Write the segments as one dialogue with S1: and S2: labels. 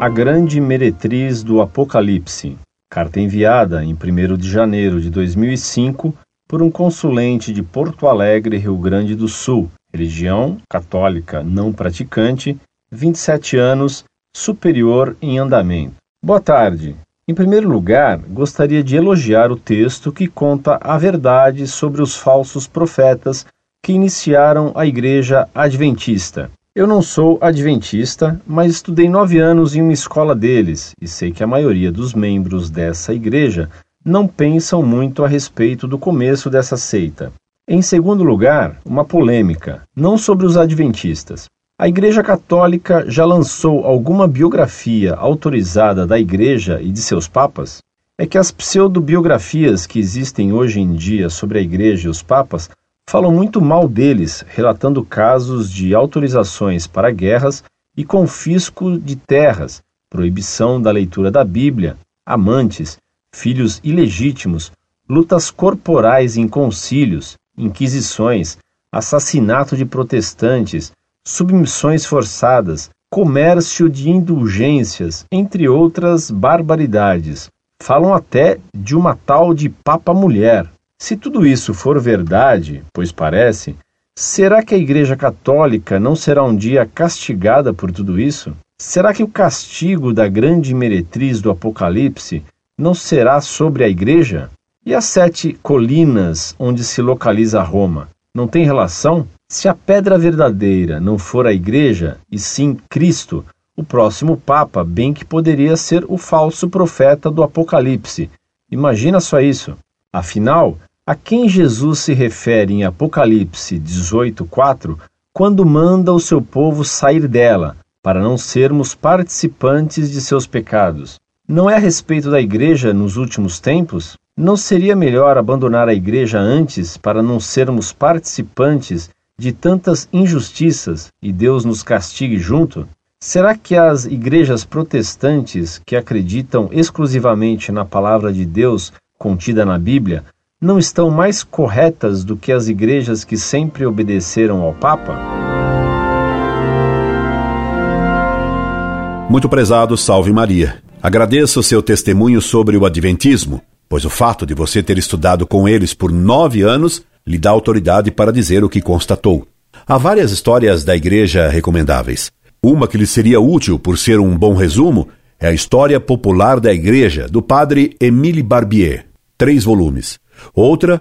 S1: A Grande Meretriz do Apocalipse. Carta enviada em 1 de janeiro de 2005 por um consulente de Porto Alegre, Rio Grande do Sul, religião católica não praticante, 27 anos, superior em andamento. Boa tarde. Em primeiro lugar, gostaria de elogiar o texto que conta a verdade sobre os falsos profetas que iniciaram a Igreja Adventista. Eu não sou adventista, mas estudei nove anos em uma escola deles e sei que a maioria dos membros dessa igreja não pensam muito a respeito do começo dessa seita. Em segundo lugar, uma polêmica, não sobre os adventistas. A Igreja Católica já lançou alguma biografia autorizada da Igreja e de seus papas? É que as pseudobiografias que existem hoje em dia sobre a Igreja e os papas falam muito mal deles, relatando casos de autorizações para guerras e confisco de terras, proibição da leitura da Bíblia, amantes, filhos ilegítimos, lutas corporais em concílios, inquisições, assassinato de protestantes, submissões forçadas, comércio de indulgências, entre outras barbaridades. Falam até de uma tal de Papa Mulher, se tudo isso for verdade, pois parece, será que a Igreja Católica não será um dia castigada por tudo isso? Será que o castigo da grande meretriz do Apocalipse não será sobre a Igreja? E as sete colinas onde se localiza Roma? Não tem relação? Se a pedra verdadeira não for a Igreja, e sim Cristo, o próximo Papa bem que poderia ser o falso profeta do Apocalipse. Imagina só isso. Afinal, a quem Jesus se refere em Apocalipse 18:4 quando manda o seu povo sair dela, para não sermos participantes de seus pecados. Não é a respeito da igreja nos últimos tempos? Não seria melhor abandonar a igreja antes para não sermos participantes de tantas injustiças e Deus nos castigue junto? Será que as igrejas protestantes que acreditam exclusivamente na palavra de Deus contida na Bíblia não estão mais corretas do que as igrejas que sempre obedeceram ao Papa?
S2: Muito prezado, salve Maria. Agradeço o seu testemunho sobre o Adventismo, pois o fato de você ter estudado com eles por nove anos lhe dá autoridade para dizer o que constatou. Há várias histórias da igreja recomendáveis. Uma que lhe seria útil por ser um bom resumo é a História Popular da Igreja, do padre Émile Barbier, três volumes. Outra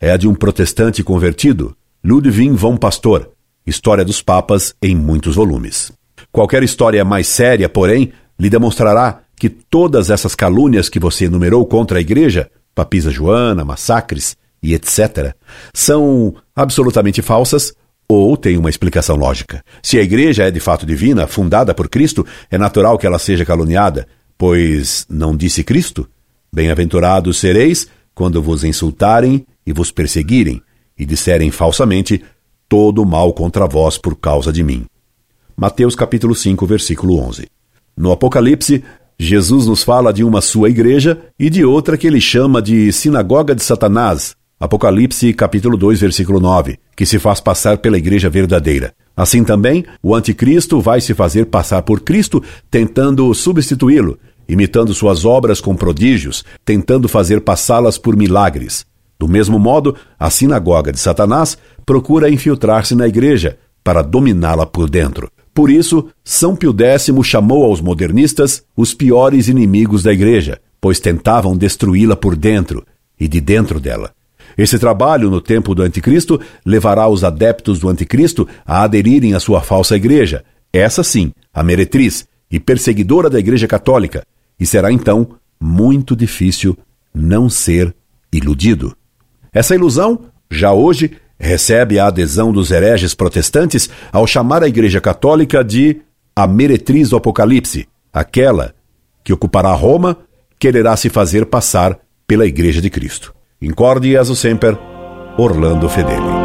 S2: é a de um protestante convertido, Ludwig von Pastor, História dos Papas em muitos volumes. Qualquer história mais séria, porém, lhe demonstrará que todas essas calúnias que você enumerou contra a Igreja, papisa Joana, massacres e etc., são absolutamente falsas ou têm uma explicação lógica. Se a Igreja é de fato divina, fundada por Cristo, é natural que ela seja caluniada, pois não disse Cristo? Bem-aventurados sereis quando vos insultarem e vos perseguirem, e disserem falsamente todo mal contra vós por causa de mim. Mateus capítulo 5, versículo 11. No Apocalipse, Jesus nos fala de uma sua igreja e de outra que ele chama de sinagoga de Satanás, Apocalipse capítulo 2, versículo 9, que se faz passar pela igreja verdadeira. Assim também, o anticristo vai se fazer passar por Cristo, tentando substituí-lo, imitando suas obras com prodígios, tentando fazer passá-las por milagres. Do mesmo modo, a sinagoga de Satanás procura infiltrar-se na igreja para dominá-la por dentro. Por isso, São Pio X chamou aos modernistas os piores inimigos da igreja, pois tentavam destruí-la por dentro e de dentro dela. Esse trabalho no tempo do Anticristo levará os adeptos do Anticristo a aderirem à sua falsa igreja, essa sim, a meretriz e perseguidora da Igreja Católica, e será então muito difícil não ser iludido. Essa ilusão, já hoje, recebe a adesão dos hereges protestantes ao chamar a Igreja Católica de a meretriz do Apocalipse, aquela que ocupará Roma, quererá se fazer passar pela Igreja de Cristo. Incorde Jesus Semper, Orlando Fedeli.